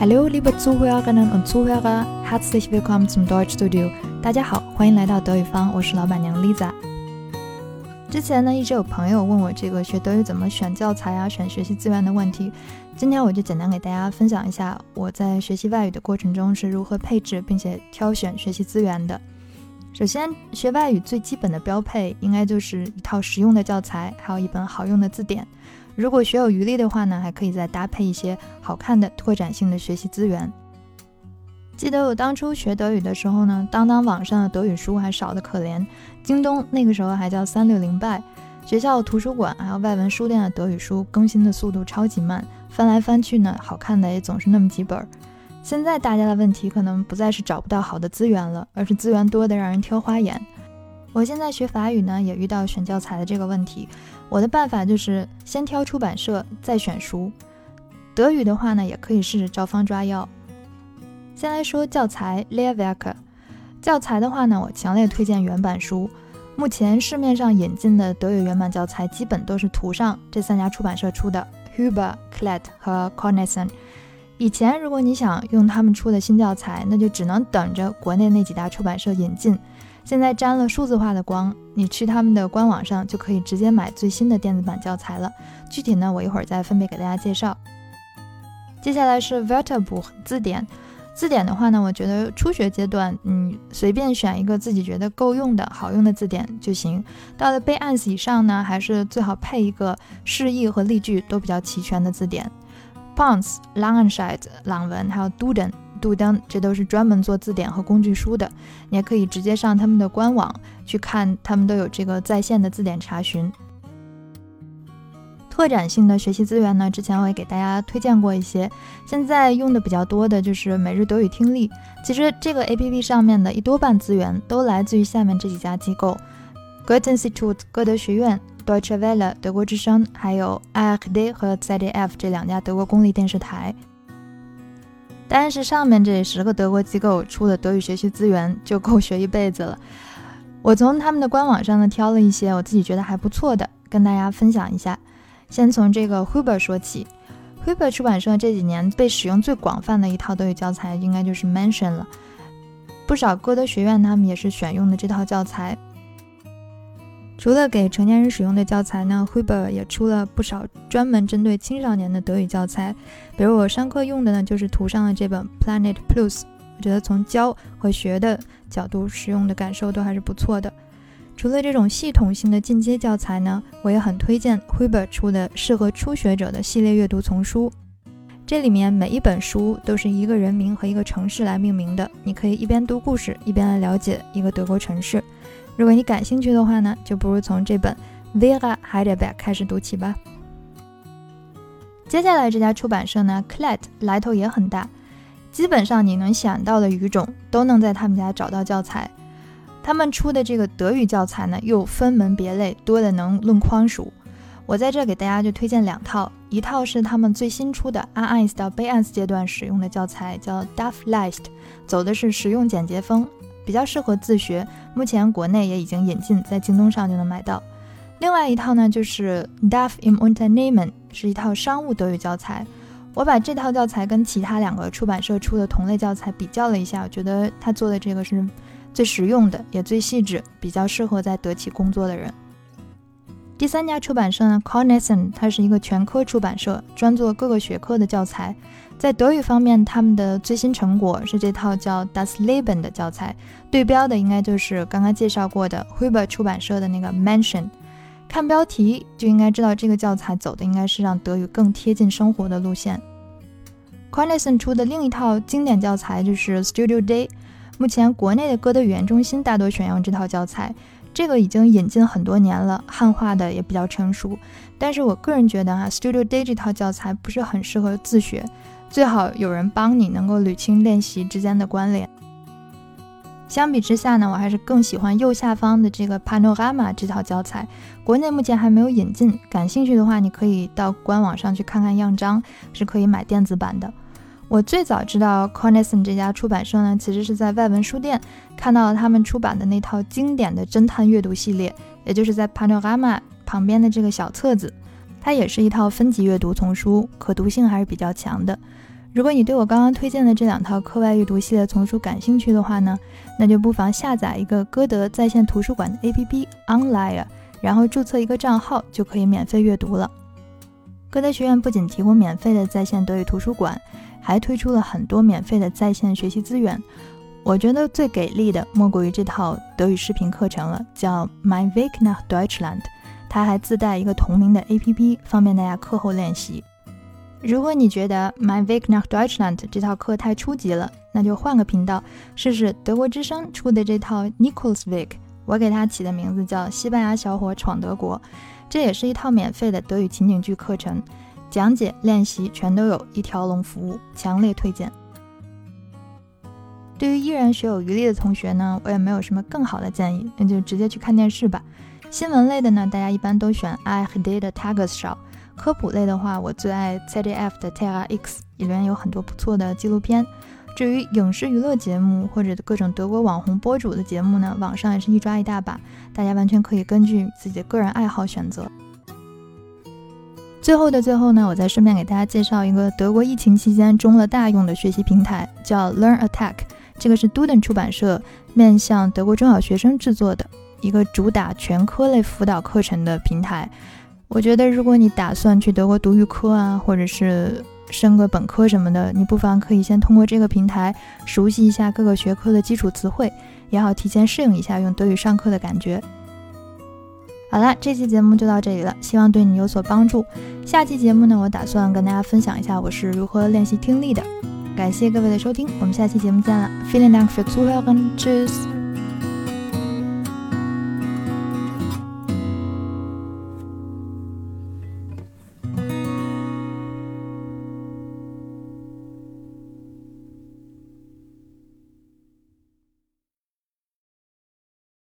Hallo, liebe Zuhörerinnen und Zuhörer, herzlich willkommen zum Deutschstudio。大家好，欢迎来到德语坊，我是老板娘 Lisa。之前呢，一直有朋友问我这个学德语怎么选教材啊、选学习资源的问题。今天我就简单给大家分享一下我在学习外语的过程中是如何配置并且挑选学习资源的。首先，学外语最基本的标配应该就是一套实用的教材，还有一本好用的字典。如果学有余力的话呢，还可以再搭配一些好看的拓展性的学习资源。记得我当初学德语的时候呢，当当网上的德语书还少得可怜，京东那个时候还叫三六零 buy，学校图书馆还有外文书店的德语书更新的速度超级慢，翻来翻去呢，好看的也总是那么几本儿。现在大家的问题可能不再是找不到好的资源了，而是资源多的让人挑花眼。我现在学法语呢，也遇到选教材的这个问题。我的办法就是先挑出版社，再选书。德语的话呢，也可以试着照方抓药。先来说教材 l e a r w e r k。教材的话呢，我强烈推荐原版书。目前市面上引进的德语原版教材，基本都是图上这三家出版社出的：Huber、Klett 和 Cornesen。以前，如果你想用他们出的新教材，那就只能等着国内那几大出版社引进。现在沾了数字化的光，你去他们的官网上就可以直接买最新的电子版教材了。具体呢，我一会儿再分别给大家介绍。接下来是 Wörterbuch 字典。字典的话呢，我觉得初学阶段，嗯，随便选一个自己觉得够用的好用的字典就行。到了 B2 以上呢，还是最好配一个释义和例句都比较齐全的字典。Pons、Langenscheidt、朗文，还有 Duden、杜登，这都是专门做字典和工具书的。你也可以直接上他们的官网去看，他们都有这个在线的字典查询。拓展性的学习资源呢，之前我也给大家推荐过一些，现在用的比较多的就是每日德语听力。其实这个 APP 上面的一多半资源都来自于下面这几家机构：Goethe Institut 歌德学院。Deutsche Welle 德国之声，还有 ARD 和 ZDF 这两家德国公立电视台。但是上面这十个德国机构出的德语学习资源就够学一辈子了。我从他们的官网上呢挑了一些我自己觉得还不错的，跟大家分享一下。先从这个 Huber 说起，Huber 出版社这几年被使用最广泛的一套德语教材，应该就是 Mention 了。不少歌德学院他们也是选用的这套教材。除了给成年人使用的教材呢，Huber 也出了不少专门针对青少年的德语教材。比如我上课用的呢，就是图上的这本 Planet Plus。我觉得从教和学的角度，使用的感受都还是不错的。除了这种系统性的进阶教材呢，我也很推荐 Huber 出的适合初学者的系列阅读丛书。这里面每一本书都是一个人名和一个城市来命名的，你可以一边读故事，一边来了解一个德国城市。如果你感兴趣的话呢，就不如从这本 Vera Heidelberg 开始读起吧。接下来这家出版社呢，Klett 来头也很大，基本上你能想到的语种都能在他们家找到教材。他们出的这个德语教材呢，又分门别类，多的能论筐数。我在这给大家就推荐两套，一套是他们最新出的 A1 到 B1 阶段使用的教材，叫 Duff List，走的是实用简洁风。比较适合自学，目前国内也已经引进，在京东上就能买到。另外一套呢，就是 Duff im Unternehmen，是一套商务德语教材。我把这套教材跟其他两个出版社出的同类教材比较了一下，我觉得他做的这个是最实用的，也最细致，比较适合在德企工作的人。第三家出版社呢，Cornesen，它是一个全科出版社，专做各个学科的教材。在德语方面，他们的最新成果是这套叫 Das Leben 的教材，对标的应该就是刚刚介绍过的 Huber 出版社的那个 Mention。看标题就应该知道这个教材走的应该是让德语更贴近生活的路线。Cornesen 出的另一套经典教材就是 Studio Day，目前国内的歌德语言中心大多选用这套教材。这个已经引进很多年了，汉化的也比较成熟。但是我个人觉得啊，Studio Day 这套教材不是很适合自学。最好有人帮你，能够捋清练习之间的关联。相比之下呢，我还是更喜欢右下方的这个 Panorama 这套教材，国内目前还没有引进。感兴趣的话，你可以到官网上去看看样章，是可以买电子版的。我最早知道 Cornesen 这家出版社呢，其实是在外文书店看到了他们出版的那套经典的侦探阅读系列，也就是在 Panorama 旁边的这个小册子，它也是一套分级阅读丛书，可读性还是比较强的。如果你对我刚刚推荐的这两套课外阅读系列丛书感兴趣的话呢，那就不妨下载一个歌德在线图书馆的 APP Online，然后注册一个账号就可以免费阅读了。歌德学院不仅提供免费的在线德语图书馆，还推出了很多免费的在线学习资源。我觉得最给力的莫过于这套德语视频课程了，叫 My w e e k nach Deutschland，它还自带一个同名的 APP，方便大家课后练习。如果你觉得 My w e e k nach Deutschland 这套课太初级了，那就换个频道试试德国之声出的这套 Nichols Week，我给它起的名字叫《西班牙小伙闯德国》，这也是一套免费的德语情景剧课程，讲解、练习全都有一条龙服务，强烈推荐。对于依然学有余力的同学呢，我也没有什么更好的建议，那就直接去看电视吧。新闻类的呢，大家一般都选 I Heard the Tagesschau。科普类的话，我最爱 CDF 的 Terra X，里面有很多不错的纪录片。至于影视娱乐节目或者各种德国网红博主的节目呢，网上也是一抓一大把，大家完全可以根据自己的个人爱好选择。最后的最后呢，我再顺便给大家介绍一个德国疫情期间中了大用的学习平台，叫 Learn Attack。这个是 Duden 出版社面向德国中小学生制作的一个主打全科类辅导课程的平台。我觉得，如果你打算去德国读预科啊，或者是升个本科什么的，你不妨可以先通过这个平台熟悉一下各个学科的基础词汇，也好提前适应一下用德语上课的感觉。好了，这期节目就到这里了，希望对你有所帮助。下期节目呢，我打算跟大家分享一下我是如何练习听力的。感谢各位的收听，我们下期节目见了。Feeling dank fürs Zuhören. Tschüss.